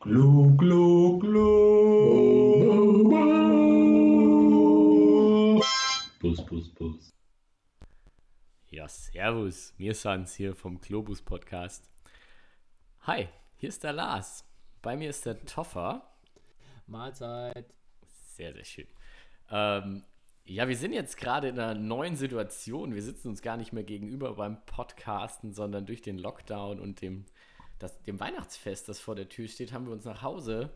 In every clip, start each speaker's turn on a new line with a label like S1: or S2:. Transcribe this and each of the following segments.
S1: Glu, glu, glu. Bus, Bus, Bus.
S2: Ja, servus. Wir sind's hier vom Globus Podcast. Hi, hier ist der Lars. Bei mir ist der Toffer.
S3: Mahlzeit.
S2: Sehr, sehr schön. Ähm, ja, wir sind jetzt gerade in einer neuen Situation. Wir sitzen uns gar nicht mehr gegenüber beim Podcasten, sondern durch den Lockdown und dem, das, dem Weihnachtsfest, das vor der Tür steht, haben wir uns nach Hause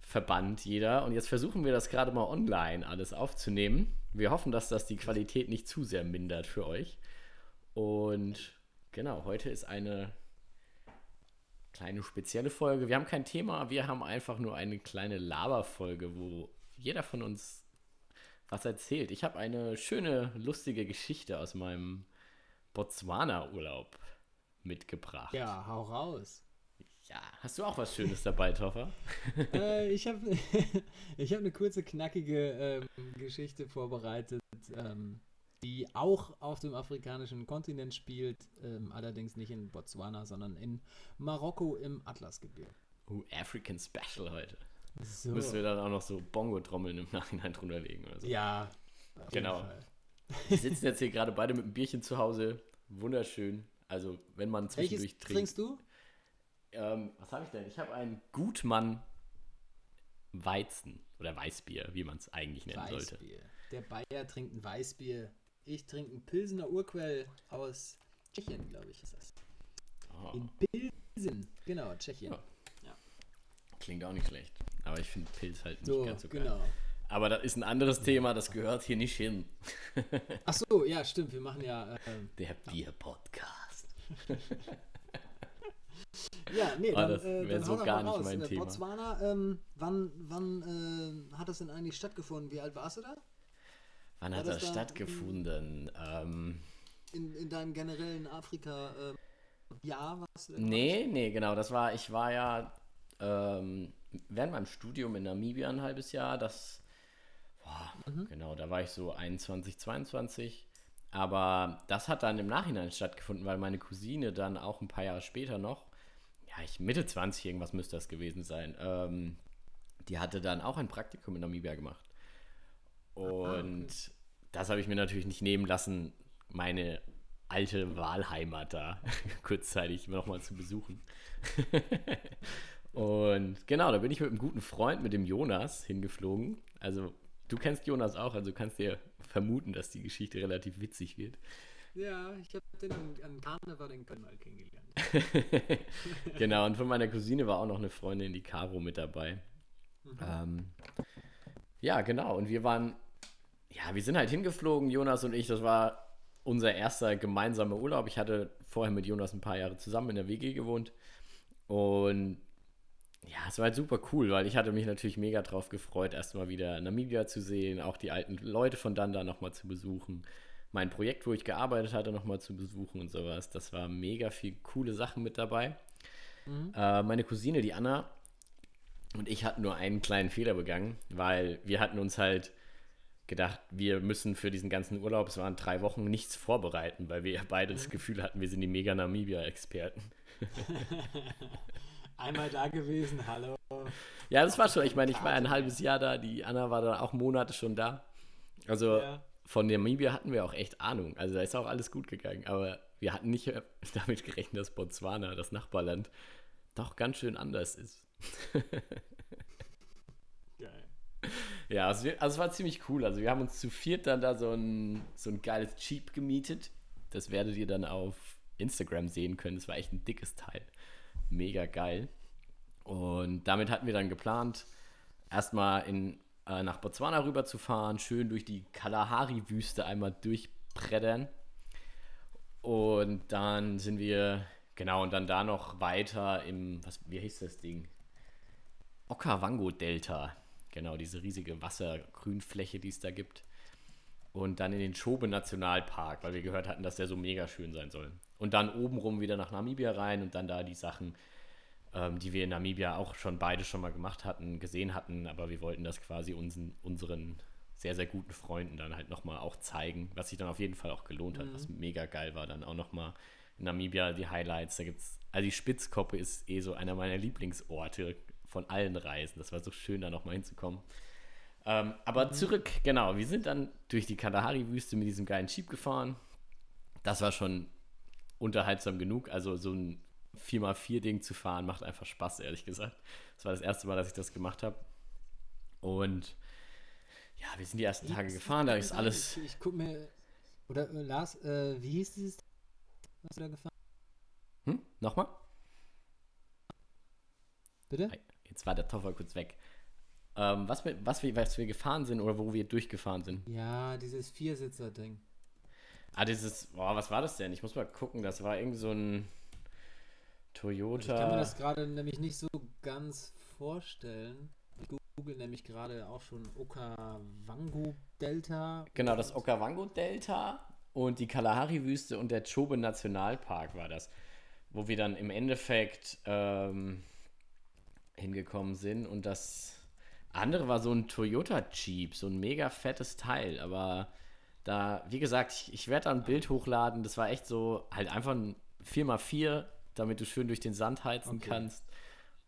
S2: verbannt, jeder. Und jetzt versuchen wir das gerade mal online alles aufzunehmen. Wir hoffen, dass das die Qualität nicht zu sehr mindert für euch. Und genau, heute ist eine kleine spezielle Folge. Wir haben kein Thema, wir haben einfach nur eine kleine Laberfolge, wo jeder von uns was erzählt. Ich habe eine schöne, lustige Geschichte aus meinem Botswana-Urlaub mitgebracht.
S3: Ja, hau raus.
S2: Ja, hast du auch was Schönes dabei, Toffer?
S3: äh, ich habe ich hab eine kurze, knackige ähm, Geschichte vorbereitet, ähm, die auch auf dem afrikanischen Kontinent spielt, ähm, allerdings nicht in Botswana, sondern in Marokko im Atlasgebirge.
S2: Oh, African Special heute.
S3: So.
S2: Müssen wir dann auch noch so Bongo-Trommeln im Nachhinein drunter legen oder so.
S3: Ja,
S2: Genau. Wir sitzen jetzt hier gerade beide mit einem Bierchen zu Hause. Wunderschön. Also, wenn man zwischendurch
S3: Welches
S2: trinkt.
S3: trinkst du?
S2: Ähm, was habe ich denn? Ich habe einen Gutmann Weizen oder Weißbier, wie man es eigentlich nennen sollte.
S3: Weißbier. Der Bayer trinkt ein Weißbier. Ich trinke ein Pilsener Urquell aus Tschechien, glaube ich, ist das.
S2: Oh,
S3: In Pilsen, genau, Tschechien.
S2: Ja. klingt auch nicht schlecht. Aber ich finde Pilz halt nicht
S3: So,
S2: ganz so geil.
S3: genau.
S2: Aber das ist ein anderes Thema, das gehört hier nicht hin.
S3: Ach so, ja, stimmt. Wir machen ja. ähm,
S2: Der Bier-Podcast.
S3: ja, nee,
S2: Ah,
S3: dann,
S2: das
S3: äh,
S2: wär
S3: dann
S2: so gar nicht
S3: raus.
S2: mein
S3: Äh,
S2: Thema.
S3: Botswana, ähm, wann, wann äh, hat das denn eigentlich stattgefunden? Wie alt warst du da?
S2: Wann
S3: War
S2: hat
S3: das
S2: das
S3: da,
S2: stattgefunden? Ähm,
S3: In, in deinem generellen Afrika äh, Jahr warst du
S2: nee, nee, genau. Das war, ich war ja ähm, während meinem Studium in Namibia ein halbes Jahr. Das, boah,
S3: Mhm.
S2: genau, da war ich so 21, 22. Aber das hat dann im Nachhinein stattgefunden, weil meine Cousine dann auch ein paar Jahre später noch, ja, ich Mitte 20, irgendwas müsste das gewesen sein, ähm, die hatte dann auch ein Praktikum in Namibia gemacht. Und das habe ich mir natürlich nicht nehmen lassen, meine alte Wahlheimat da kurzzeitig nochmal zu besuchen. Und genau, da bin ich mit einem guten Freund, mit dem Jonas, hingeflogen. Also, du kennst Jonas auch, also kannst dir vermuten, dass die Geschichte relativ witzig wird.
S3: Ja, ich habe den an, an Karneval in Köln mal kennengelernt.
S2: genau, und von meiner Cousine war auch noch eine Freundin, die Caro, mit dabei. Ähm, ja, genau, und wir waren, ja, wir sind halt hingeflogen, Jonas und ich, das war unser erster gemeinsamer Urlaub. Ich hatte vorher mit Jonas ein paar Jahre zusammen in der WG gewohnt und ja, es war halt super cool, weil ich hatte mich natürlich mega drauf gefreut, erstmal wieder Namibia zu sehen, auch die alten Leute von dann da nochmal zu besuchen, mein Projekt, wo ich gearbeitet hatte, nochmal zu besuchen und sowas. Das war mega viel coole Sachen mit dabei. Äh, meine Cousine, die Anna, und ich hatten nur einen kleinen Fehler begangen, weil wir hatten uns halt gedacht, wir müssen für diesen ganzen Urlaub, es waren drei Wochen, nichts vorbereiten, weil wir beide das Gefühl hatten, wir sind die mega Namibia-Experten.
S3: Einmal da gewesen, hallo.
S2: Ja, das war schon. Ich meine, ich war ein halbes Jahr da, die Anna war dann auch Monate schon da. Also
S3: Ja.
S2: von Namibia hatten wir auch echt Ahnung. Also da ist auch alles gut gegangen. Aber wir hatten nicht damit gerechnet, dass Botswana, das Nachbarland, doch ganz schön anders ist.
S3: Geil.
S2: Ja, also, wir, also es war ziemlich cool. Also wir haben uns zu viert dann da so ein, so ein geiles Jeep gemietet. Das werdet ihr dann auf Instagram sehen können. Das war echt ein dickes Teil. Mega geil. Und damit hatten wir dann geplant, erstmal in, äh, nach Botswana rüber zu fahren, schön durch die Kalahari-Wüste einmal durchbreddern. Und dann sind wir, genau, und dann da noch weiter im, was, wie hieß das Ding? Okavango-Delta. Genau, diese riesige Wassergrünfläche, die es da gibt. Und dann in den Chobe-Nationalpark, weil wir gehört hatten, dass der so mega schön sein soll. Und dann obenrum wieder nach Namibia rein und dann da die Sachen, ähm, die wir in Namibia auch schon beide schon mal gemacht hatten, gesehen hatten, aber wir wollten das quasi unseren, unseren sehr, sehr guten Freunden dann halt nochmal auch zeigen, was sich dann auf jeden Fall auch gelohnt hat, was mega geil war, dann auch nochmal in Namibia die Highlights, da gibt's, also die Spitzkoppe ist eh so einer meiner Lieblingsorte von allen Reisen. Das war so schön, da nochmal hinzukommen. Ähm, aber zurück, genau, wir sind dann durch die Kalahari-Wüste mit diesem geilen Jeep gefahren. Das war schon unterhaltsam genug. Also so ein 4x4-Ding zu fahren macht einfach Spaß, ehrlich gesagt. Das war das erste Mal, dass ich das gemacht habe. Und ja, wir sind die ersten Tage gefahren, da ist alles.
S3: Ich, ich guck mir. Oder äh, Lars, äh, wie hieß dieses, was du da gefahren
S2: Hm? Nochmal?
S3: Bitte?
S2: Jetzt war der Toffer kurz weg. Ähm, was, wir, was, wir, was wir gefahren sind oder wo wir durchgefahren sind.
S3: Ja, dieses Viersitzer-Ding.
S2: Ah, dieses, boah, was war das denn? Ich muss mal gucken, das war irgend so ein Toyota.
S3: Ich kann mir das gerade nämlich nicht so ganz vorstellen. Ich google nämlich gerade auch schon Okavango Delta.
S2: Genau, das Okavango Delta und die Kalahari-Wüste und der Chobe Nationalpark war das, wo wir dann im Endeffekt ähm, hingekommen sind und das andere war so ein Toyota Jeep, so ein mega fettes Teil, aber da, wie gesagt, ich, ich werde da ein Bild hochladen, das war echt so, halt einfach ein 4x4, damit du schön durch den Sand heizen
S3: Okay.
S2: kannst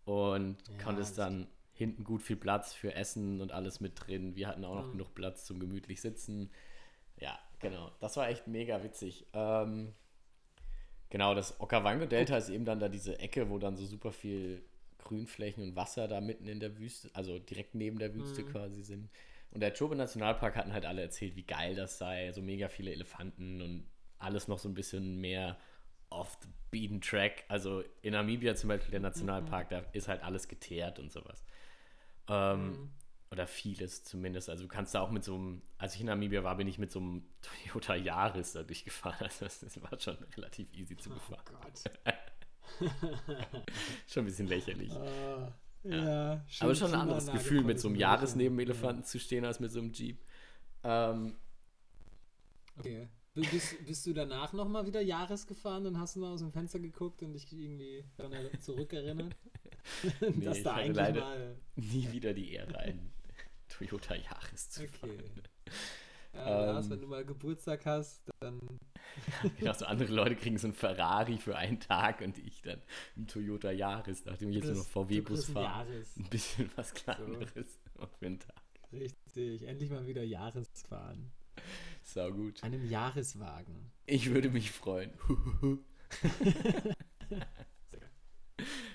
S2: und
S3: Ja,
S2: konntest dann hinten gut viel Platz für Essen und alles mit drin. Wir hatten auch noch
S3: Mhm.
S2: genug Platz zum gemütlich sitzen. Ja, genau. Das war echt mega witzig. Ähm, genau, das Okavango Delta ist eben dann da diese Ecke, wo dann so super viel Grünflächen und Wasser da mitten in der Wüste, also direkt neben der Wüste
S3: Mhm.
S2: quasi sind. Und der Chobe Nationalpark hatten halt alle erzählt, wie geil das sei, so mega viele Elefanten und alles noch so ein bisschen mehr off the beaten track. Also in Namibia zum Beispiel der Nationalpark, da ist halt alles geteert und sowas. Ähm,
S3: Mhm.
S2: Oder vieles zumindest. Also du kannst da auch mit so einem, als ich in Namibia war, bin ich mit so einem Toyota Yaris da durchgefahren. Also das, war schon relativ easy zu
S3: Oh
S2: befahren.
S3: Gott.
S2: Schon ein bisschen lächerlich.
S3: Ah, ja, schön
S2: Aber schon ein anderes Gefühl, mit so einem
S3: gefahren.
S2: Yaris neben dem Elefanten zu stehen, als mit so einem Jeep. Ähm,
S3: Okay. Bist, bist du danach nochmal wieder Jahres gefahren und hast du mal aus dem Fenster geguckt und dich irgendwie daran er- zurückerinnert?
S2: Nee,
S3: Dass
S2: ich
S3: da eigentlich
S2: leider-
S3: mal.
S2: nie wieder die Ehre, einen Toyota Yaris zu
S3: Okay.
S2: fahren.
S3: Ja, Lars,
S2: Ähm.
S3: wenn du mal Geburtstag hast, dann.
S2: Genau, so andere Leute kriegen so einen Ferrari für einen Tag und ich dann einen Toyota Yaris, nachdem ich jetzt nur noch VW-Bus
S3: ein
S2: fahre. Ein bisschen was kleineres für einen Tag.
S3: Richtig. Endlich mal wieder Jahres fahren.
S2: Sau gut.
S3: Einem Jahreswagen.
S2: Ich würde mich freuen.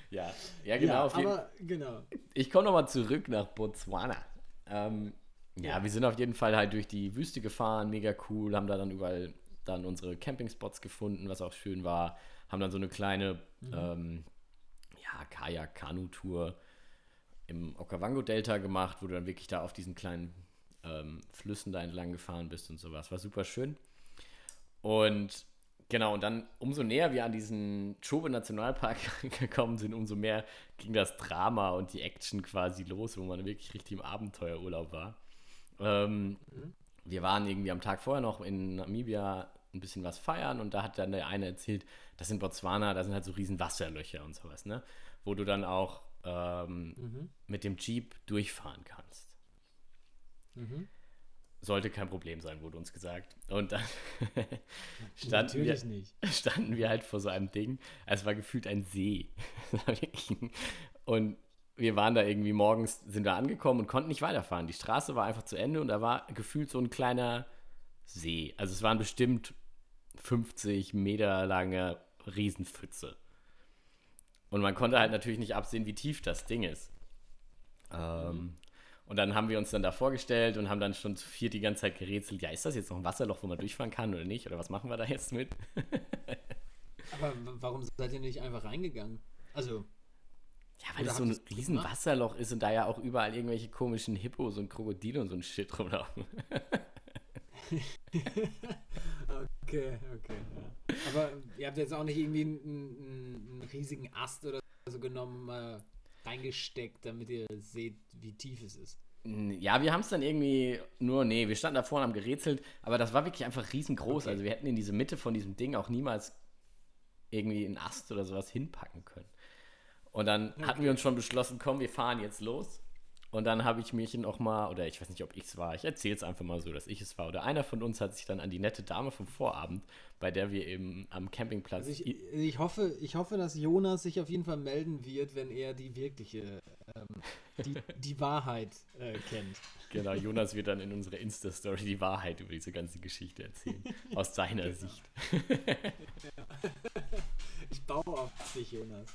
S2: ja, ja, genau.
S3: ja, aber genau.
S2: ich komme nochmal zurück nach Botswana. Ähm, ja, wir sind auf jeden Fall halt durch die Wüste gefahren, mega cool, haben da dann überall dann unsere Campingspots gefunden, was auch schön war. Haben dann so eine kleine ähm, ja, Kajak-Kanu-Tour im Okavango-Delta gemacht, wo du dann wirklich da auf diesen kleinen ähm, Flüssen da entlang gefahren bist und sowas. War super schön. Und genau, und dann umso näher wir an diesen Chobe Nationalpark gekommen sind, umso mehr ging das Drama und die Action quasi los, wo man wirklich richtig im Abenteuerurlaub war. Ähm,
S3: Mhm.
S2: Wir waren irgendwie am Tag vorher noch in Namibia ein bisschen was feiern und da hat dann der eine erzählt, dass in Botswana, da sind halt so riesen Wasserlöcher und sowas, ne? Wo du dann auch ähm,
S3: Mhm.
S2: mit dem Jeep durchfahren kannst.
S3: Mhm.
S2: Sollte kein Problem sein, wurde uns gesagt. Und dann standen wir, standen wir halt vor so einem Ding. Es war gefühlt ein See. Und wir waren da irgendwie morgens, sind wir angekommen und konnten nicht weiterfahren. Die Straße war einfach zu Ende und da war gefühlt so ein kleiner See. Also es waren bestimmt 50 Meter lange Riesenpfütze. Und man konnte halt natürlich nicht absehen, wie tief das Ding ist. Ähm, Und dann haben wir uns dann da vorgestellt und haben dann schon zu viert die ganze Zeit gerätselt, ja, ist das jetzt noch ein Wasserloch, wo man durchfahren kann oder nicht? Oder was machen wir da jetzt mit?
S3: Aber warum seid ihr nicht einfach reingegangen? Also,
S2: Ja, weil
S3: Oder
S2: das so ein
S3: ihr's
S2: riesen? Wasserloch ist und da ja auch überall irgendwelche komischen Hippos und Krokodile und so ein Shit rumlaufen.
S3: okay, okay. Ja. Aber ihr habt jetzt auch nicht irgendwie einen, einen, einen riesigen Ast oder so genommen, mal reingesteckt, damit ihr seht, wie tief es ist.
S2: Ja, wir haben es dann irgendwie nur, nee, wir standen da vorne am gerätselt, aber das war wirklich einfach riesengroß.
S3: Okay.
S2: Also wir hätten in diese Mitte von diesem Ding auch niemals irgendwie einen Ast oder sowas hinpacken können. Und dann hatten wir uns schon beschlossen, komm, wir fahren jetzt los. Und dann habe ich mich noch mal, oder ich weiß nicht, ob ich es war, ich erzähle es einfach mal so, dass ich es war. Oder einer von uns hat sich dann an die nette Dame vom Vorabend, bei der wir eben am Campingplatz.
S3: Also ich, ich, hoffe, ich hoffe, dass Jonas sich auf jeden Fall melden wird, wenn er die wirkliche, ähm, die, die Wahrheit äh, kennt.
S2: Genau, Jonas wird dann in unserer Insta-Story die Wahrheit über diese ganze Geschichte erzählen. Aus seiner
S3: Genau.
S2: Sicht.
S3: Ich baue auf dich, Jonas.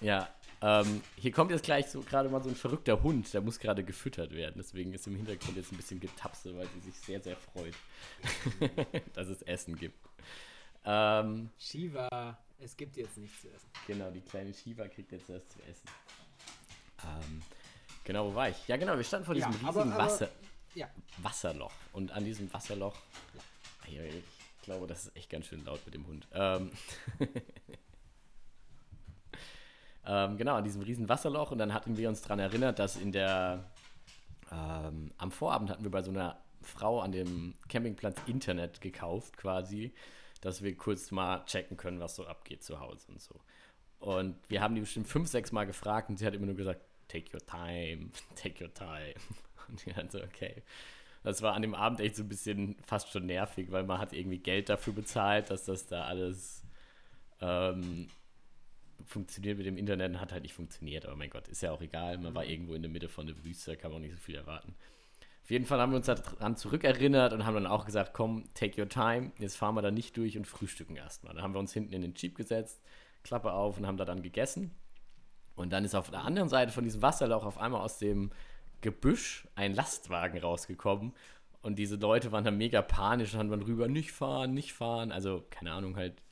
S2: Ja, ähm, hier kommt jetzt gleich so gerade mal so ein verrückter Hund, der muss gerade gefüttert werden. Deswegen ist im Hintergrund jetzt ein bisschen Getapse, weil sie sich sehr, sehr freut, dass es Essen gibt. Ähm,
S3: Shiva, es gibt jetzt nichts zu essen.
S2: genau, die kleine Shiva kriegt jetzt was zu essen. Ähm, genau, wo war ich? Ja, genau, wir standen vor
S3: Ja,
S2: diesem
S3: aber-
S2: riesigen
S3: aber-
S2: Wasser,
S3: Ja,
S2: Wasserloch. Und an diesem Wasserloch, Ja, ich glaube, das ist echt ganz schön laut mit dem Hund. Ähm, ähm, genau, an diesem riesen Wasserloch. Und dann hatten wir uns daran erinnert, dass in der, ähm, am Vorabend hatten wir bei so einer Frau an dem Campingplatz Internet gekauft quasi, dass wir kurz mal checken können, was so abgeht zu Hause und so. Und wir haben die bestimmt fünf, sechs Mal gefragt und sie hat immer nur gesagt, take your time, take your time. Und die dann so, okay. Das war an dem Abend echt so ein bisschen fast schon nervig, weil man hat irgendwie Geld dafür bezahlt, dass das da alles ähm, funktioniert mit dem Internet und hat halt nicht funktioniert. Aber mein Gott, ist ja auch egal. Man war irgendwo in der Mitte von der Wüste, da kann man auch nicht so viel erwarten. Auf jeden Fall haben wir uns daran zurückerinnert und haben dann auch gesagt, komm, take your time, jetzt fahren wir da nicht durch und frühstücken erstmal. Dann haben wir uns hinten in den Jeep gesetzt, Klappe auf und haben da dann gegessen. Und dann ist auf der anderen Seite von diesem Wasserloch auf einmal aus dem Gebüsch ein Lastwagen rausgekommen. Und diese Leute waren dann mega panisch und haben dann rüber, nicht fahren, nicht fahren. Also, keine Ahnung, halt.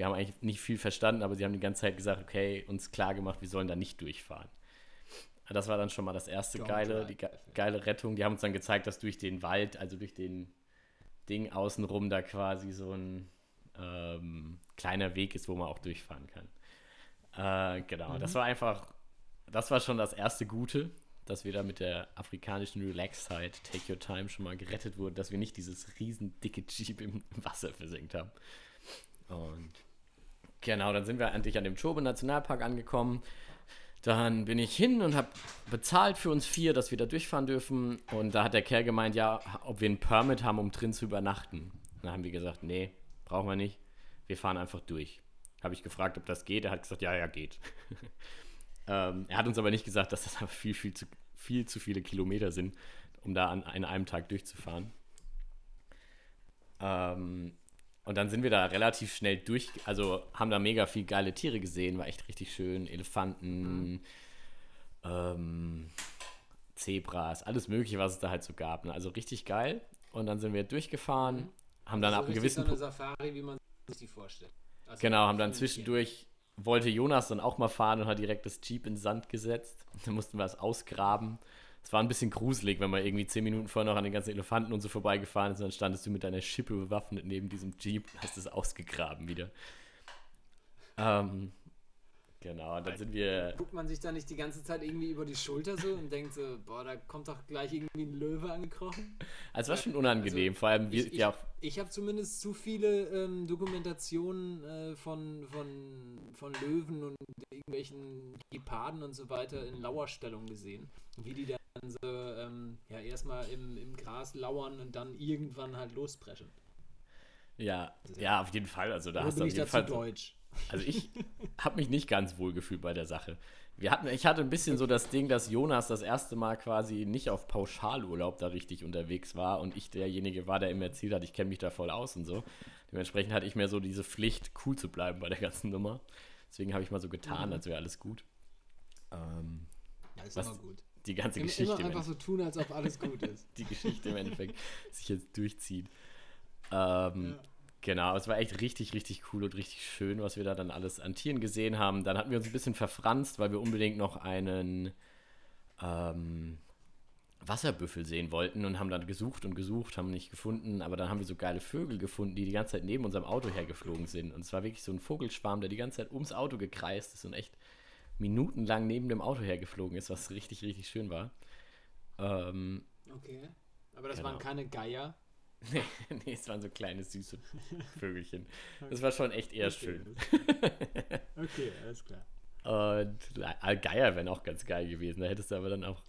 S2: Wir haben eigentlich nicht viel verstanden, aber sie haben die ganze Zeit gesagt, okay, uns klar gemacht, wir sollen da nicht durchfahren. Das war dann schon mal das erste
S3: Don't
S2: geile, die ge geile Rettung. Die haben uns dann gezeigt, dass durch den Wald, also durch den Ding außenrum, da quasi so ein ähm, kleiner Weg ist, wo man auch durchfahren kann. Äh, genau, das war einfach, das war schon das erste Gute, dass wir da mit der afrikanischen Relaxheit, Take Your Time, schon mal gerettet wurden, dass wir nicht dieses riesen dicke Jeep im Wasser versenkt haben. Und genau, dann sind wir endlich an dem Chobe Nationalpark angekommen. Dann bin ich hin und habe bezahlt für uns vier, dass wir da durchfahren dürfen. Und da hat der Kerl gemeint, ja, ob wir einen Permit haben, um drin zu übernachten. Dann haben wir gesagt, nee, brauchen wir nicht. Wir fahren einfach durch. Habe ich gefragt, ob das geht. Er hat gesagt, ja, ja, geht. ähm, er hat uns aber nicht gesagt, dass das viel, viel zu, viel zu viele Kilometer sind, um da an, an einem Tag durchzufahren. Ähm, und dann sind wir da relativ schnell durch, also haben da mega viel geile Tiere gesehen, war echt richtig schön. Elefanten, ähm, Zebras, alles Mögliche, was es da halt so gab. Ne? Also richtig geil. Und dann sind wir durchgefahren, haben dann
S3: also
S2: ab einem gewissen
S3: so eine
S2: Punkt.
S3: Safari, wie man sich die vorstellt. Also
S2: Genau, haben dann zwischendurch, wollte Jonas dann auch mal fahren und hat direkt das Jeep in den Sand gesetzt. Dann mussten wir es ausgraben. Es war ein bisschen gruselig, wenn man irgendwie zehn Minuten vorher noch an den ganzen Elefanten und so vorbeigefahren ist und dann standest du mit deiner Schippe bewaffnet neben diesem Jeep und hast es ausgegraben wieder. Ähm, genau, dann sind wir.
S3: Guckt man sich da nicht die ganze Zeit irgendwie über die Schulter so und denkt so, boah, da kommt doch gleich irgendwie ein Löwe angekrochen?
S2: Also es war schon unangenehm, vor allem wir
S3: Ich, ich,
S2: ja
S3: ich habe zumindest zu viele ähm, Dokumentationen äh, von, von, von Löwen und irgendwelchen Geparden und so weiter in Lauerstellung gesehen. Wie die dann so ähm, ja, erstmal im, im Gras lauern und dann irgendwann halt lospreschen.
S2: Ja, ja, auf jeden Fall. Also da hast du auf
S3: ich
S2: jeden Fall.
S3: deutsch?
S2: Also ich habe mich nicht ganz wohl gefühlt bei der Sache. Wir hatten, ich hatte ein bisschen so das Ding, dass Jonas das erste Mal quasi nicht auf Pauschalurlaub da richtig unterwegs war und ich derjenige war, der immer erzählt hat, ich kenne mich da voll aus und so. Dementsprechend hatte ich mehr so diese Pflicht, cool zu bleiben bei der ganzen Nummer. Deswegen habe ich mal so getan,
S3: Mhm.
S2: als wäre alles gut. Ähm,
S3: Ja, ist
S2: Was-
S3: immer gut.
S2: Die ganze
S3: Immer,
S2: Geschichte,
S3: immer
S2: im
S3: einfach so tun, als ob alles gut ist.
S2: die Geschichte im Endeffekt sich jetzt durchzieht. Ähm, Genau, es war echt richtig, richtig cool und richtig schön, was wir da dann alles an Tieren gesehen haben. Dann hatten wir uns ein bisschen verfranst, weil wir unbedingt noch einen ähm, Wasserbüffel sehen wollten und haben dann gesucht und gesucht, haben nicht gefunden, aber dann haben wir so geile Vögel gefunden, die die ganze Zeit neben unserem Auto hergeflogen sind. Und es war wirklich so ein Vogelschwarm, der die ganze Zeit ums Auto gekreist ist und echt minutenlang neben dem Auto hergeflogen ist, was richtig, richtig schön war. Ähm,
S3: Okay. Aber das
S2: Genau.
S3: waren keine Geier.
S2: nee, nee, es waren so kleine, süße Vögelchen. Das war schon echt eher
S3: Okay,
S2: schön.
S3: Okay, alles klar.
S2: Und Geier wären auch ganz geil gewesen. Da hättest du aber dann auch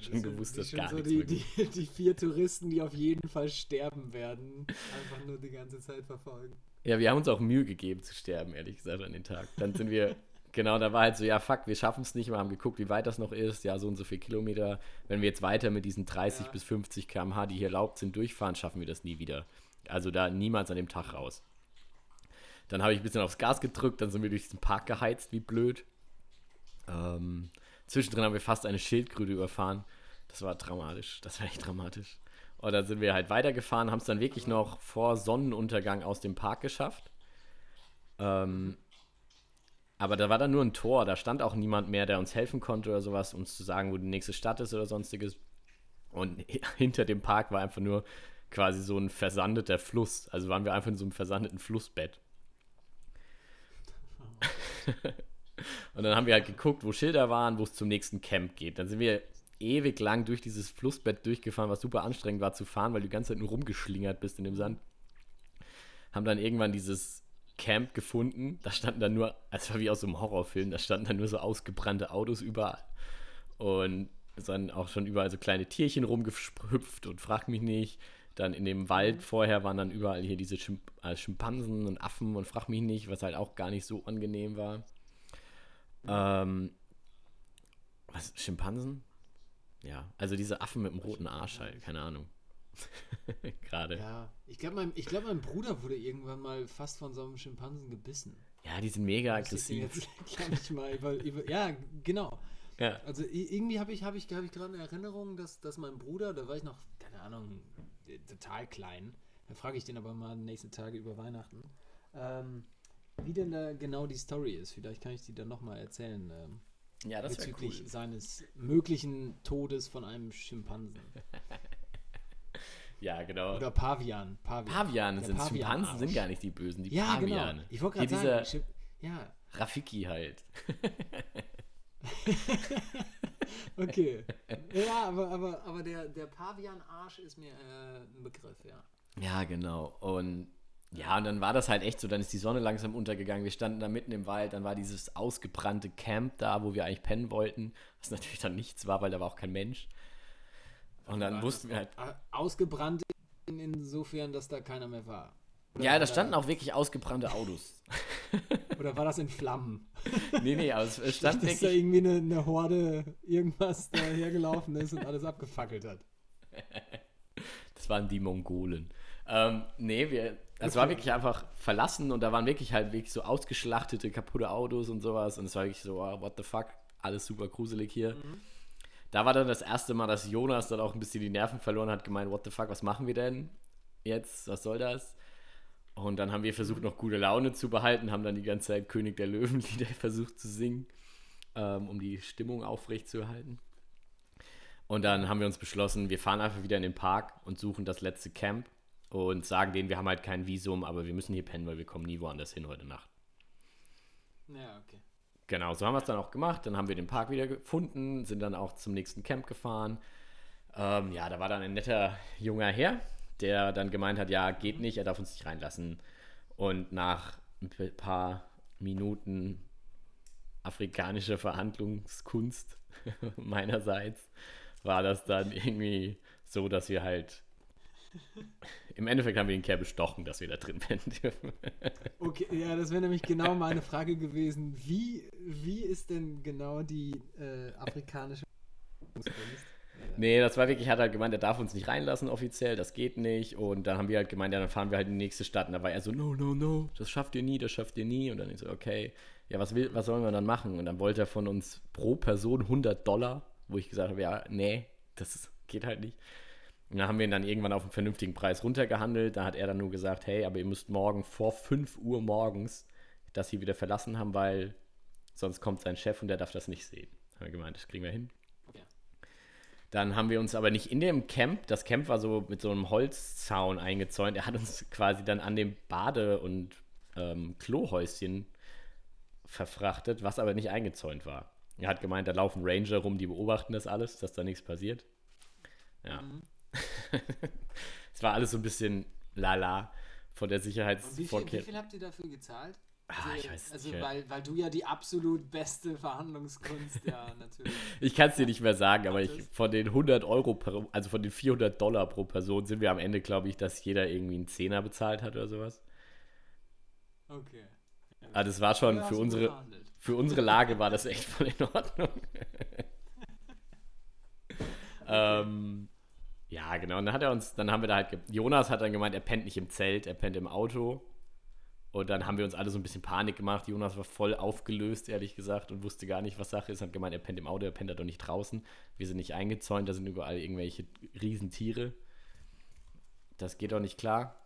S2: schon
S3: sind-
S2: gewusst,
S3: das
S2: dass gar
S3: so
S2: nichts
S3: die, die, die vier Touristen, die auf jeden Fall sterben werden, einfach nur die ganze Zeit verfolgen.
S2: Ja, wir haben uns auch Mühe gegeben zu sterben, ehrlich gesagt, an den Tag. Dann sind wir, genau, da war halt so, ja, fuck, wir schaffen es nicht. Wir haben geguckt, wie weit das noch ist. Ja, so und so viel Kilometer. Wenn wir jetzt weiter mit diesen 30
S3: Ja.
S2: bis 50 km/h, die hier erlaubt sind, durchfahren, schaffen wir das nie wieder. Also da niemals an dem Tag raus. Dann habe ich ein bisschen aufs Gas gedrückt, dann sind wir durch diesen Park geheizt, wie blöd. Ähm, zwischendrin haben wir fast eine Schildkröte überfahren. Das war dramatisch. Das war echt dramatisch. Und dann sind wir halt weitergefahren, haben es dann wirklich noch vor Sonnenuntergang aus dem Park geschafft. Ähm, aber da war dann nur ein Tor, da stand auch niemand mehr, der uns helfen konnte oder sowas, uns zu sagen, wo die nächste Stadt ist oder sonstiges. Und hinter dem Park war einfach nur quasi so ein versandeter Fluss. Also waren wir einfach in so einem versandeten Flussbett. Und dann haben wir halt geguckt, wo Schilder waren, wo es zum nächsten Camp geht. Dann sind wir ewig lang durch dieses Flussbett durchgefahren, was super anstrengend war zu fahren, weil du die ganze Zeit nur rumgeschlingert bist in dem Sand. Haben dann irgendwann dieses Camp gefunden. Da standen dann nur, es war wie aus so einem Horrorfilm, da standen dann nur so ausgebrannte Autos überall. Und es sind auch schon überall so kleine Tierchen rumgehüpft und frag mich nicht. Dann in dem Wald vorher waren dann überall hier diese Schimp äh, Schimpansen und Affen und frag mich nicht, was halt auch gar nicht so angenehm war. Ähm, was? Schimpansen? Ja, also diese Affen mit dem roten Arsch halt, keine Ahnung. Gerade. Ja.
S3: Ja, ich glaube, mein, ich glaub, mein Bruder wurde irgendwann mal fast von so einem Schimpansen gebissen.
S2: die sind mega aggressiv.
S3: Jetzt mal über, ja, genau.
S2: Ja.
S3: Also irgendwie habe ich, hab ich, hab ich gerade eine Erinnerung, dass, dass mein Bruder, da war ich noch, keine Ahnung, äh, total klein. Da frage ich den aber mal nächste Tage über Weihnachten. Ähm, wie denn da genau die Story ist. Vielleicht kann ich die dann nochmal erzählen. Ähm,
S2: ja, das
S3: bezüglich
S2: cool.
S3: seines möglichen Todes von einem Schimpansen.
S2: Ja, genau.
S3: Oder Pavian. Pavian,
S2: Paviane sind Schimpansen,
S3: Pavian-Arsch.
S2: sind gar nicht die Bösen, die
S3: Ja,
S2: Paviane.
S3: genau. Ich wollte gerade sagen, Schim- ja,
S2: Rafiki halt.
S3: okay. ja, aber, aber, aber der, der Pavian-Arsch ist mir äh, ein Begriff, ja.
S2: Ja, genau. Und ja, und dann war das halt echt so, dann ist die Sonne langsam untergegangen. Wir standen da mitten im Wald, dann war dieses ausgebrannte Camp da, wo wir eigentlich pennen wollten, was natürlich dann nichts war, weil da war auch kein Mensch. Und dann wussten wir halt,
S3: Ausgebrannt in, insofern, dass da keiner mehr war. Oder
S2: ja, da standen auch wirklich ausgebrannte Autos.
S3: Oder war das in Flammen?
S2: nee, nee, aber es stand
S3: Dass da irgendwie eine, eine Horde irgendwas da hergelaufen ist und alles abgefackelt hat.
S2: das waren die Mongolen. Ähm, nee, wir, es war wirklich einfach verlassen und da waren wirklich halt wirklich so ausgeschlachtete, kaputte Autos und sowas und es war wirklich so, oh, what the fuck, alles super gruselig hier. Da war dann das erste Mal, dass Jonas dann auch ein bisschen die Nerven verloren hat, gemeint, what the fuck, was machen wir denn jetzt, was soll das? Und dann haben wir versucht, noch gute Laune zu behalten, haben dann die ganze Zeit König der Löwenlieder versucht zu singen, ähm, um die Stimmung aufrechtzuerhalten. Und dann haben wir uns beschlossen, wir fahren einfach wieder in den Park und suchen das letzte Camp und sagen denen, wir haben halt kein Visum, aber wir müssen hier pennen, weil wir kommen nie woanders hin heute Nacht.
S3: Ja, okay.
S2: Genau, so haben wir es dann auch gemacht. Dann haben wir den Park wieder gefunden, sind dann auch zum nächsten Camp gefahren. Ähm, ja, da war dann ein netter junger Herr, der dann gemeint hat, ja, geht nicht, er darf uns nicht reinlassen. Und nach ein paar Minuten afrikanischer Verhandlungskunst meinerseits war das dann irgendwie so, dass wir halt im Endeffekt haben wir den Kerl bestochen, dass wir da drin pennen dürfen.
S3: Okay, ja, das wäre nämlich genau meine Frage gewesen. Wie, wie ist denn genau die äh, afrikanische?
S2: Nee, das war wirklich, hat halt gemeint, er darf uns nicht reinlassen offiziell, das geht nicht. Und dann haben wir halt gemeint, ja, dann fahren wir halt in die nächste Stadt. Und da war er so, no, no, no, das schafft ihr nie, das schafft ihr nie. Und dann ich so, okay, ja, was, will, was sollen wir dann machen? Und dann wollte er von uns pro Person 100 Dollar, wo ich gesagt habe, ja, nee, das geht halt nicht. Und dann haben wir ihn dann irgendwann auf einen vernünftigen Preis runtergehandelt. Da hat er dann nur gesagt, hey, aber ihr müsst morgen vor 5 Uhr morgens das hier wieder verlassen haben, weil sonst kommt sein Chef und der darf das nicht sehen. Haben wir gemeint, das kriegen wir hin.
S3: Ja.
S2: Dann haben wir uns aber nicht in dem Camp, das Camp war so mit so einem Holzzaun eingezäunt. Er hat uns quasi dann an dem Bade- und ähm, Klohäuschen verfrachtet, was aber nicht eingezäunt war. Er hat gemeint, da laufen Ranger rum, die beobachten das alles, dass da nichts passiert. Ja.
S3: Mhm.
S2: es war alles so ein bisschen lala von der
S3: Und wie viel, wie
S2: Sicherheitsvorkehr.
S3: viel habt ihr dafür gezahlt?
S2: Ah, ich weiß
S3: also,
S2: nicht.
S3: weil, weil du ja die absolut beste Verhandlungskunst ja natürlich.
S2: Ich kann es dir nicht mehr sagen, aber ich, von den 100 Euro, per, also von den 400 Dollar pro Person sind wir am Ende, glaube ich, dass jeder irgendwie einen Zehner bezahlt hat oder sowas.
S3: Okay.
S2: Aber das war schon
S3: Ja,
S2: für unsere,
S3: verhandelt.
S2: für unsere Lage war das echt voll in Ordnung. ähm, ja, genau. Und dann hat er uns, dann haben wir da halt, Jonas hat dann gemeint, er pennt nicht im Zelt, er pennt im Auto. Und dann haben wir uns alle so ein bisschen Panik gemacht. Jonas war voll aufgelöst, ehrlich gesagt, und wusste gar nicht, was Sache ist. Hat gemeint, er pennt im Auto, er pennt da doch nicht draußen. Wir sind nicht eingezäunt, da sind überall irgendwelche Riesentiere. Das geht doch nicht klar.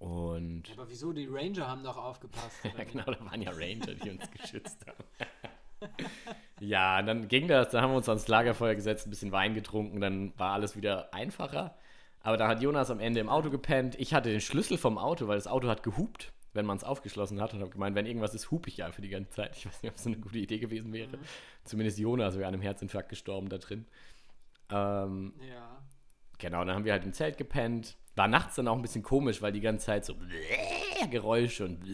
S2: Und
S3: Aber wieso? Die Ranger haben doch aufgepasst.
S2: ja, genau, da waren ja Ranger, die uns geschützt haben. Ja, dann ging das, dann haben wir uns ans Lagerfeuer gesetzt, ein bisschen Wein getrunken, dann war alles wieder einfacher. Aber da hat Jonas am Ende im Auto gepennt. Ich hatte den Schlüssel vom Auto, weil das Auto hat gehupt, wenn man es aufgeschlossen hat. Und habe gemeint, wenn irgendwas ist, hupe ich ja für die ganze Zeit. Ich weiß nicht, ob es eine gute Idee gewesen wäre. Zumindest Jonas wäre an einem Herzinfarkt gestorben da drin. Ähm,
S3: Ja.
S2: Genau, dann haben wir halt im Zelt gepennt. War nachts dann auch ein bisschen komisch, weil die ganze Zeit so Geräusche und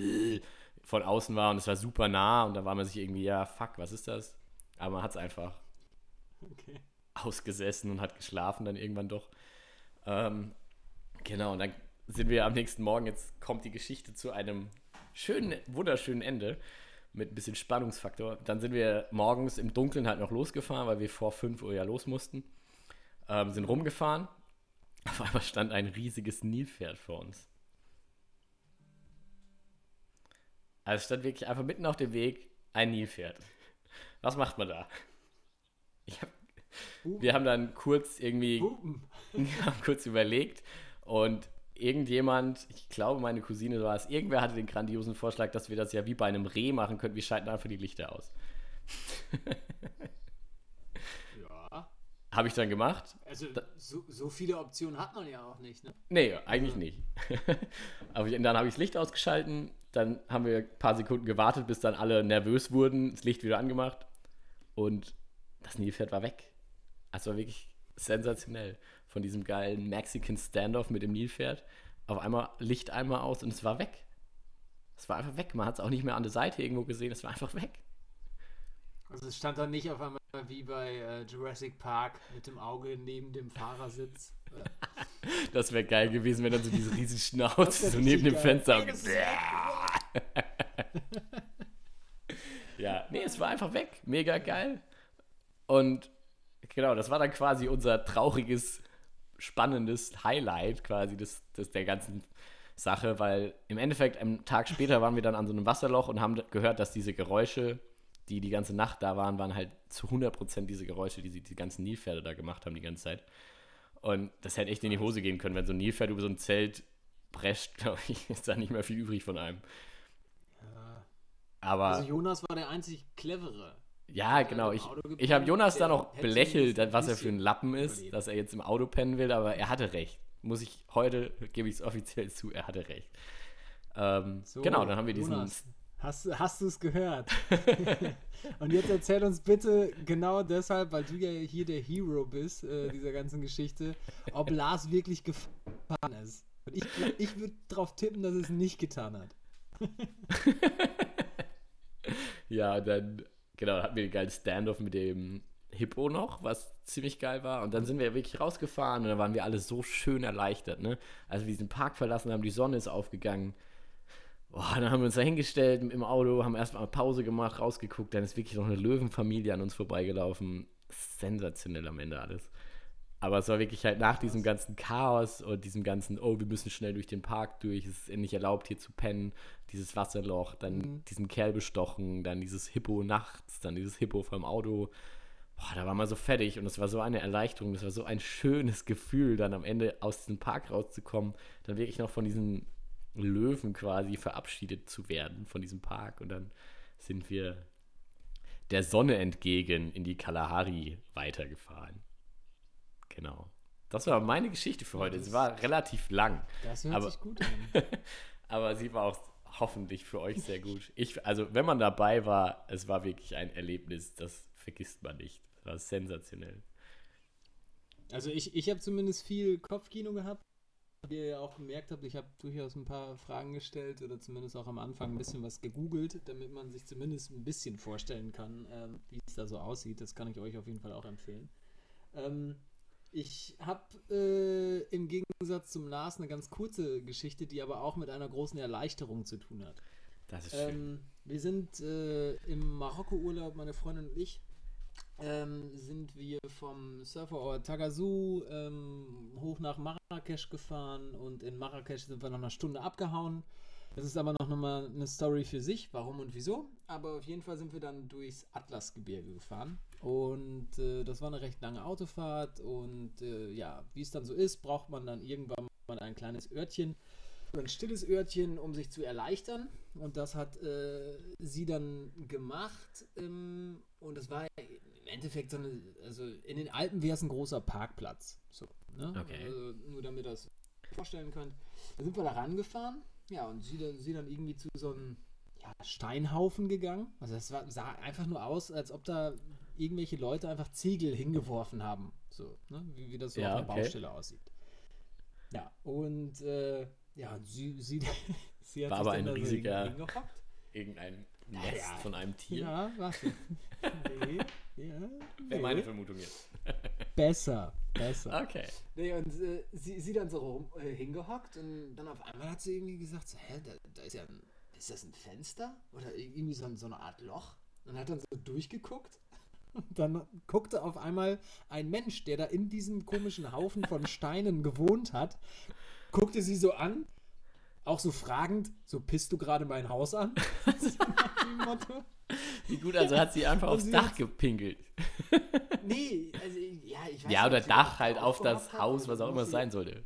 S2: von außen war und es war super nah und da war man sich irgendwie, ja, fuck, was ist das? Aber man hat es einfach
S3: Okay.
S2: ausgesessen und hat geschlafen dann irgendwann doch. Ähm, genau, und dann sind wir am nächsten Morgen, jetzt kommt die Geschichte zu einem schönen, wunderschönen Ende mit ein bisschen Spannungsfaktor. Dann sind wir morgens im Dunkeln halt noch losgefahren, weil wir vor 5 Uhr ja los mussten. Ähm, sind rumgefahren. Auf einmal stand ein riesiges Nilpferd vor uns. Also stand wirklich einfach mitten auf dem Weg ein Nilpferd. Was macht man da? Hab, wir haben dann kurz irgendwie haben kurz überlegt und irgendjemand, ich glaube meine Cousine war es, irgendwer hatte den grandiosen Vorschlag, dass wir das ja wie bei einem Reh machen könnten. Wir schalten einfach die Lichter aus.
S3: Ja.
S2: Habe ich dann gemacht?
S3: Also so, so viele Optionen hat man ja auch nicht, ne?
S2: Nee, eigentlich nicht. Aber dann habe ich das Licht ausgeschalten, dann haben wir ein paar Sekunden gewartet, bis dann alle nervös wurden, das Licht wieder angemacht und das Nilpferd war weg. Also war wirklich sensationell. Von diesem geilen Mexican Standoff mit dem Nilpferd. Auf einmal Licht einmal aus und es war weg. Es war einfach weg. Man hat es auch nicht mehr an der Seite irgendwo gesehen. Es war einfach weg.
S3: Also es stand dann nicht auf einmal wie bei äh, Jurassic Park mit dem Auge neben dem Fahrersitz.
S2: Das wäre geil gewesen, wenn dann so diese riesen
S3: Das
S2: Schnauze so neben dem
S3: geil.
S2: Fenster. Ja, nee, es war einfach weg. Mega geil. Und genau, das war dann quasi unser trauriges, spannendes Highlight quasi des, des der ganzen Sache, weil im Endeffekt am Tag später waren wir dann an so einem Wasserloch und haben gehört, dass diese Geräusche, die die ganze Nacht da waren, waren halt zu 100% diese Geräusche, die sie- die ganzen Nilpferde da gemacht haben die ganze Zeit. Und das hätte echt in die Hose gehen können, wenn so ein Nilpferd über so ein Zelt prescht, glaube ich, ist da nicht mehr viel übrig von einem.
S3: Ja.
S2: Aber
S3: Also Jonas war der einzig clevere.
S2: ja, genau. Ich, ich habe Jonas auch
S3: hätte
S2: belächelt, was er für ein Lappen ist,
S3: überlebt.
S2: dass er jetzt im Auto pennen will, aber er hatte recht. Muss ich heute, gebe ich es offiziell zu, er hatte recht. Ähm,
S3: So,
S2: genau, dann haben wir diesen.
S3: Jonas, hast, hast du es gehört? Und jetzt erzähl uns bitte genau deshalb, weil du ja hier der Hero bist, äh, dieser ganzen Geschichte, ob Lars wirklich gefahren ist. Und ich, ich würde darauf tippen, dass es nicht getan hat.
S2: Ja, dann, genau, hatten wir einen geilen Standoff mit dem Hippo noch, was ziemlich geil war. Und dann sind wir wirklich rausgefahren und dann waren wir alle so schön erleichtert, ne? Als wir diesen Park verlassen haben, die Sonne ist aufgegangen. Boah, dann haben wir uns da hingestellt im Auto, haben erstmal Pause gemacht, rausgeguckt, dann ist wirklich noch eine Löwenfamilie an uns vorbeigelaufen. Sensationell am Ende alles. Aber es war wirklich halt nach diesem ganzen Chaos und diesem ganzen, oh, wir müssen schnell durch den Park durch, es ist nicht erlaubt hier zu pennen, dieses Wasserloch, dann
S3: Mhm.
S2: diesen Kerl bestochen, dann dieses Hippo nachts, dann dieses Hippo vom Auto. Boah, da war man so fertig und es war so eine Erleichterung, das war so ein schönes Gefühl, dann am Ende aus diesem Park rauszukommen, dann wirklich noch von diesen Löwen quasi verabschiedet zu werden, von diesem Park und dann sind wir der Sonne entgegen in die Kalahari weitergefahren. Genau. Das war meine Geschichte für heute. Sie war relativ lang,
S3: Das hört
S2: Aber-
S3: sich gut an.
S2: aber sie war auch hoffentlich für euch sehr gut. Ich, also, wenn man dabei war, es war wirklich ein Erlebnis, das vergisst man nicht. Das war sensationell.
S3: Also ich, ich habe zumindest viel Kopfkino gehabt. Wie ihr ja auch gemerkt habt, ich habe durchaus ein paar Fragen gestellt oder zumindest auch am Anfang ein bisschen was gegoogelt, damit man sich zumindest ein bisschen vorstellen kann, ähm, wie es da so aussieht. Das kann ich euch auf jeden Fall auch empfehlen. Ähm, ich habe äh, im Gegensatz zum Lars eine ganz kurze Geschichte, die aber auch mit einer großen Erleichterung zu tun hat.
S2: Das ist schön.
S3: Ähm, wir sind äh, im Marokko-Urlaub, meine Freundin und ich, ähm, sind wir vom Surferort Tagazu ähm, hoch nach Marrakesch gefahren und in Marrakesch sind wir nach einer Stunde abgehauen. Das ist aber noch mal eine Story für sich, warum und wieso. Aber auf jeden Fall sind wir dann durchs Atlasgebirge gefahren. Und äh, das war eine recht lange Autofahrt. Und äh, ja, wie es dann so ist, braucht man dann irgendwann mal ein kleines Örtchen, ein stilles Örtchen, um sich zu erleichtern. Und das hat äh, sie dann gemacht. Ähm, und es war im Endeffekt so eine, also in den Alpen wäre es ein großer Parkplatz. So, ne?
S2: Okay.
S3: Also nur damit ihr das vorstellen könnt. Da sind wir da rangefahren. Ja, und sie dann, sie dann irgendwie zu so einem ja, Steinhaufen gegangen. Also es war, sah einfach nur aus, als ob da irgendwelche Leute einfach Ziegel hingeworfen haben. So, ne? wie, wie das so
S2: Ja,
S3: auf der
S2: okay.
S3: Baustelle aussieht. Ja, und äh, ja, und sie, sie, sie hat
S2: War aber ein riesiger-
S3: hingehockt.
S2: Irgendein Nest
S3: ja.
S2: von einem Tier.
S3: Ja, warte. nee, ja,
S2: Wäre
S3: nee.
S2: meine Vermutung jetzt.
S3: Besser, besser.
S2: Okay.
S3: Nee, und äh, sie, sie dann so rum, äh, hingehockt und dann auf einmal hat sie irgendwie gesagt, so, hä, da, da ist ja ein, ist das ein Fenster? Oder irgendwie so, ein, so eine Art Loch? Und hat dann so durchgeguckt. Und dann guckte auf einmal ein Mensch, der da in diesem komischen Haufen von Steinen gewohnt hat, guckte sie so an, auch so fragend, so pisst du gerade mein Haus an?
S2: Wie gut, also hat sie einfach aufs
S3: sie
S2: Dach gepinkelt.
S3: Nee, also ja, ich weiß
S2: Ja,
S3: nicht,
S2: oder
S3: sie
S2: Dach halt auf das Haus, was auch immer es sein sollte.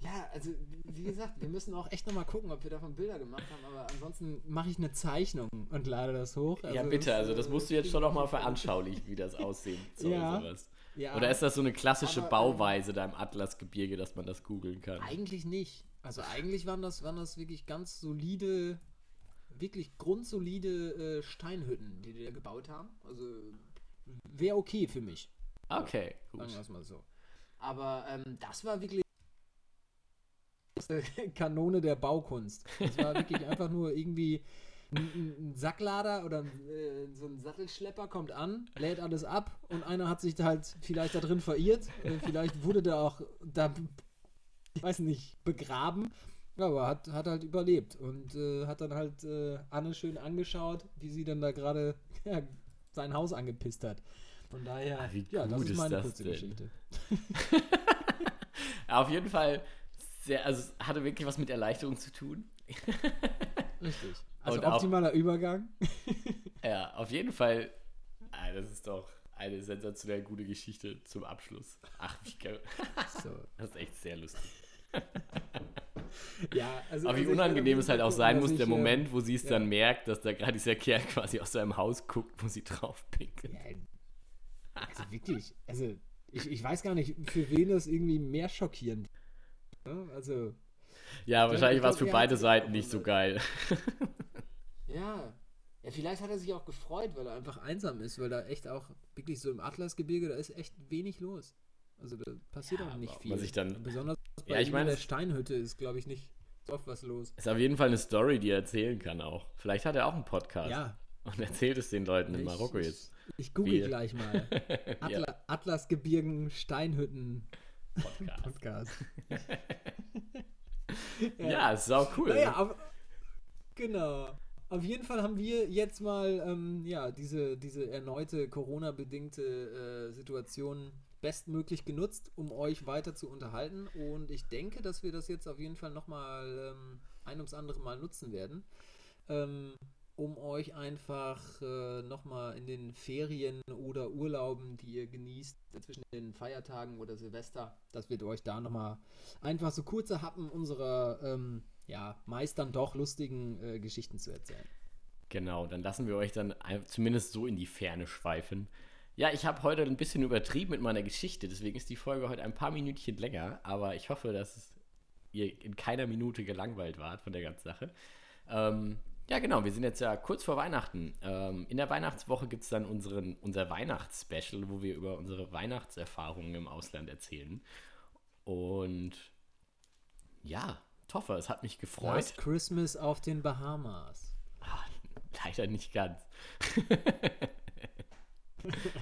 S3: Ja, also wie gesagt, wir müssen auch echt nochmal gucken, ob wir davon Bilder gemacht haben, aber ansonsten mache ich eine Zeichnung und lade das hoch.
S2: ja, bitte, also das musst du jetzt schon noch mal
S3: kriegen wir auf jeden Fall-
S2: veranschaulichen, wie das aussehen soll.
S3: Ja.
S2: Sowas.
S3: Ja,
S2: Oder ist das so eine klassische
S3: Aber, ähm,
S2: Bauweise da im Atlasgebirge, dass man das googeln kann?
S3: eigentlich nicht. Also eigentlich waren das, waren das wirklich ganz solide, wirklich grundsolide äh, Steinhütten, die die da gebaut haben. Also wäre okay für mich.
S2: Okay, gut.
S3: Sagen wir es mal so. Aber ähm, das war wirklich Kanone der Baukunst. Das war wirklich einfach nur irgendwie ein, ein- Sacklader oder ein, äh, so ein Sattelschlepper kommt an, lädt alles ab und einer hat sich da halt vielleicht da drin verirrt. Äh, vielleicht wurde der auch da, ich weiß nicht, begraben. Ja, aber hat, hat halt überlebt und äh, hat dann halt äh, Anne schön angeschaut, wie sie dann da gerade ja, sein Haus angepisst hat. Von daher,
S2: Ah,
S3: ja, das ist
S2: ist
S3: meine
S2: das
S3: kurze
S2: denn?
S3: Geschichte.
S2: Ja, auf jeden Fall, sehr, also es hatte wirklich was mit Erleichterung zu tun.
S3: Richtig. Also
S2: Und auch-
S3: optimaler Übergang.
S2: Ja, auf jeden Fall. Ah, das ist doch eine sensationell gute Geschichte zum Abschluss. Ach, wie geil.
S3: So.
S2: Das ist echt sehr lustig.
S3: Ja, also,
S2: Aber wie
S3: also
S2: unangenehm es halt auch sein muss,
S3: ich,
S2: der
S3: äh,
S2: Moment, wo sie es
S3: ja.
S2: dann merkt, dass da gerade dieser Kerl quasi aus seinem Haus guckt, wo sie drauf pinkelt.
S3: Ja, also wirklich, also ich, ich weiß gar nicht, für wen das irgendwie mehr schockierend. Ja, also,
S2: Ja, wahrscheinlich
S3: ich
S2: war es für beide Seiten nicht so geil.
S3: ja. Ja, vielleicht hat er sich auch gefreut, weil er einfach einsam ist, weil da echt auch wirklich so im Atlasgebirge, da ist echt wenig los. Also da passiert
S2: Ja,
S3: auch nicht viel.
S2: man sich dann-
S3: Besonders bei
S2: Ja, ich meine,
S3: in der Steinhütte ist, glaube ich, nicht so oft was los.
S2: Ist auf jeden Fall eine Story, die er erzählen kann auch. Vielleicht hat er auch einen Podcast
S3: Ja,
S2: und erzählt es den Leuten in
S3: ich-
S2: Marokko
S3: ich,
S2: jetzt.
S3: Ich google
S2: Wie-
S3: gleich mal. Atla
S2: ja,
S3: Atlasgebirgen Steinhütten
S2: Podcast.
S3: Podcast.
S2: Ja, ist sau cool.
S3: Naja, auf, genau. Auf jeden Fall haben wir jetzt mal ähm, ja, diese, diese erneute Corona-bedingte äh, Situation bestmöglich genutzt, um euch weiter zu unterhalten. Und ich denke, dass wir das jetzt auf jeden Fall nochmal ähm, ein ums andere Mal nutzen werden. Ähm, um euch einfach äh, nochmal in den Ferien oder Urlauben, die ihr genießt, zwischen den Feiertagen oder Silvester, dass wir euch da nochmal einfach so kurze Happen unserer, ähm, ja, meist dann doch lustigen äh, Geschichten zu erzählen.
S2: Genau, dann lassen wir euch dann zumindest so in die Ferne schweifen. Ja, ich habe heute ein bisschen übertrieben mit meiner Geschichte, deswegen ist die Folge heute ein paar Minütchen länger, aber ich hoffe, dass ihr in keiner Minute gelangweilt wart von der ganzen Sache. Ähm, ja, genau, wir sind jetzt ja kurz vor Weihnachten. Ähm, in der Weihnachtswoche gibt es dann unseren, unser Weihnachtsspecial, wo wir über unsere Weihnachtserfahrungen im Ausland erzählen. Und Ja, Toffer, es hat mich gefreut.
S3: Last Christmas auf den Bahamas.
S2: Ah, leider nicht ganz.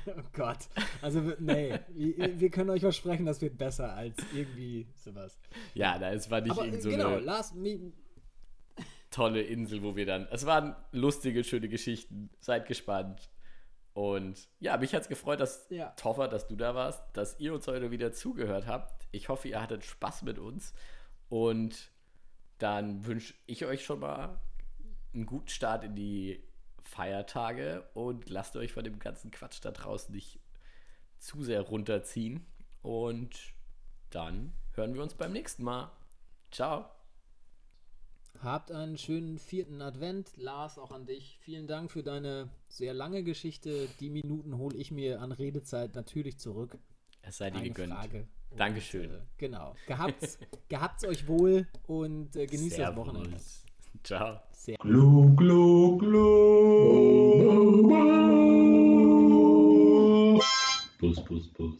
S3: Oh Gott. Also, nee, wir, wir können euch versprechen, das wird besser als irgendwie sowas.
S2: Ja, da es war nicht
S3: Aber
S2: irgend so
S3: genau,
S2: eine
S3: Last
S2: tolle Insel, wo wir dann. Es waren lustige, schöne Geschichten. Seid gespannt. Und ja, mich hat es gefreut, dass
S3: Ja.
S2: Toffer, dass du da warst, dass ihr uns heute wieder zugehört habt. Ich hoffe, ihr hattet Spaß mit uns. Und dann wünsche ich euch schon mal einen guten Start in die Feiertage und lasst euch von dem ganzen Quatsch da draußen nicht zu sehr runterziehen. Und dann hören wir uns beim nächsten Mal. Ciao.
S3: Habt einen schönen vierten Advent. Lars, auch an dich. Vielen Dank für deine sehr lange Geschichte. Die Minuten hole ich mir an Redezeit natürlich zurück.
S2: Es sei dir gegönnt.
S3: Frage. Und,
S2: Dankeschön.
S3: Äh, genau. Gehabt's, gehabt's euch wohl und äh, genießt das
S2: Servus.
S3: Wochenende.
S2: Ciao.
S3: Sehr
S1: Glu, glu, glu. Bus, bus, bus.